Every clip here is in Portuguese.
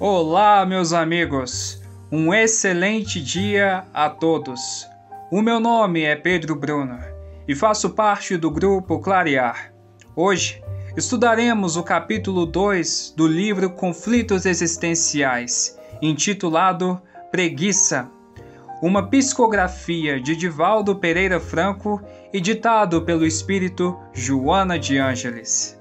Olá, meus amigos! Um excelente dia a todos! O meu nome é Pedro Bruno e faço parte do grupo Clarear. Hoje estudaremos o capítulo 2 do livro Conflitos Existenciais, intitulado Preguiça, uma psicografia de Divaldo Pereira Franco e ditado pelo espírito Joana de Ângeles.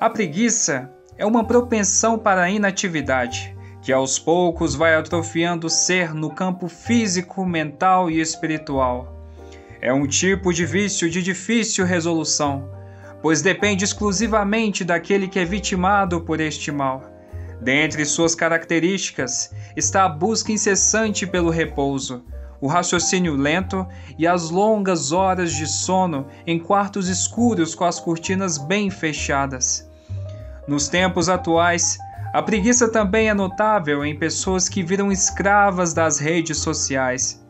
A preguiça é uma propensão para a inatividade, que aos poucos vai atrofiando o ser no campo físico, mental e espiritual. É um tipo de vício de difícil resolução, pois depende exclusivamente daquele que é vitimado por este mal. Dentre suas características está a busca incessante pelo repouso, o raciocínio lento e as longas horas de sono em quartos escuros com as cortinas bem fechadas. Nos tempos atuais, a preguiça também é notável em pessoas que viram escravas das redes sociais,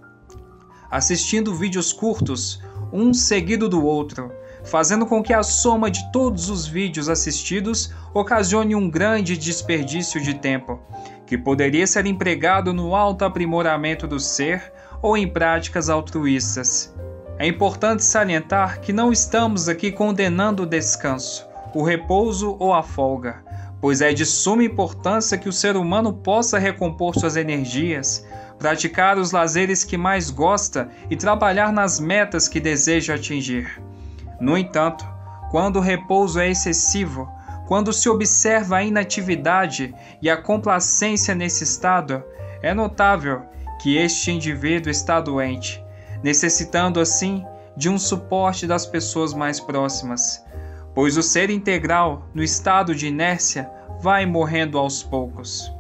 assistindo vídeos curtos, um seguido do outro, fazendo com que a soma de todos os vídeos assistidos ocasione um grande desperdício de tempo, que poderia ser empregado no autoaprimoramento do ser ou em práticas altruístas. É importante salientar que não estamos aqui condenando o descanso o repouso ou a folga, pois é de suma importância que o ser humano possa recompor suas energias, praticar os lazeres que mais gosta e trabalhar nas metas que deseja atingir. No entanto, quando o repouso é excessivo, quando se observa a inatividade e a complacência nesse estado, é notável que este indivíduo está doente, necessitando assim de um suporte das pessoas mais próximas pois o ser integral, no estado de inércia, vai morrendo aos poucos.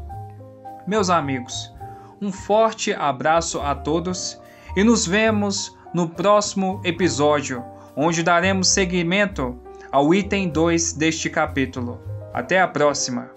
Meus amigos, um forte abraço a todos e nos vemos no próximo episódio, onde daremos seguimento ao item 2 deste capítulo. Até a próxima!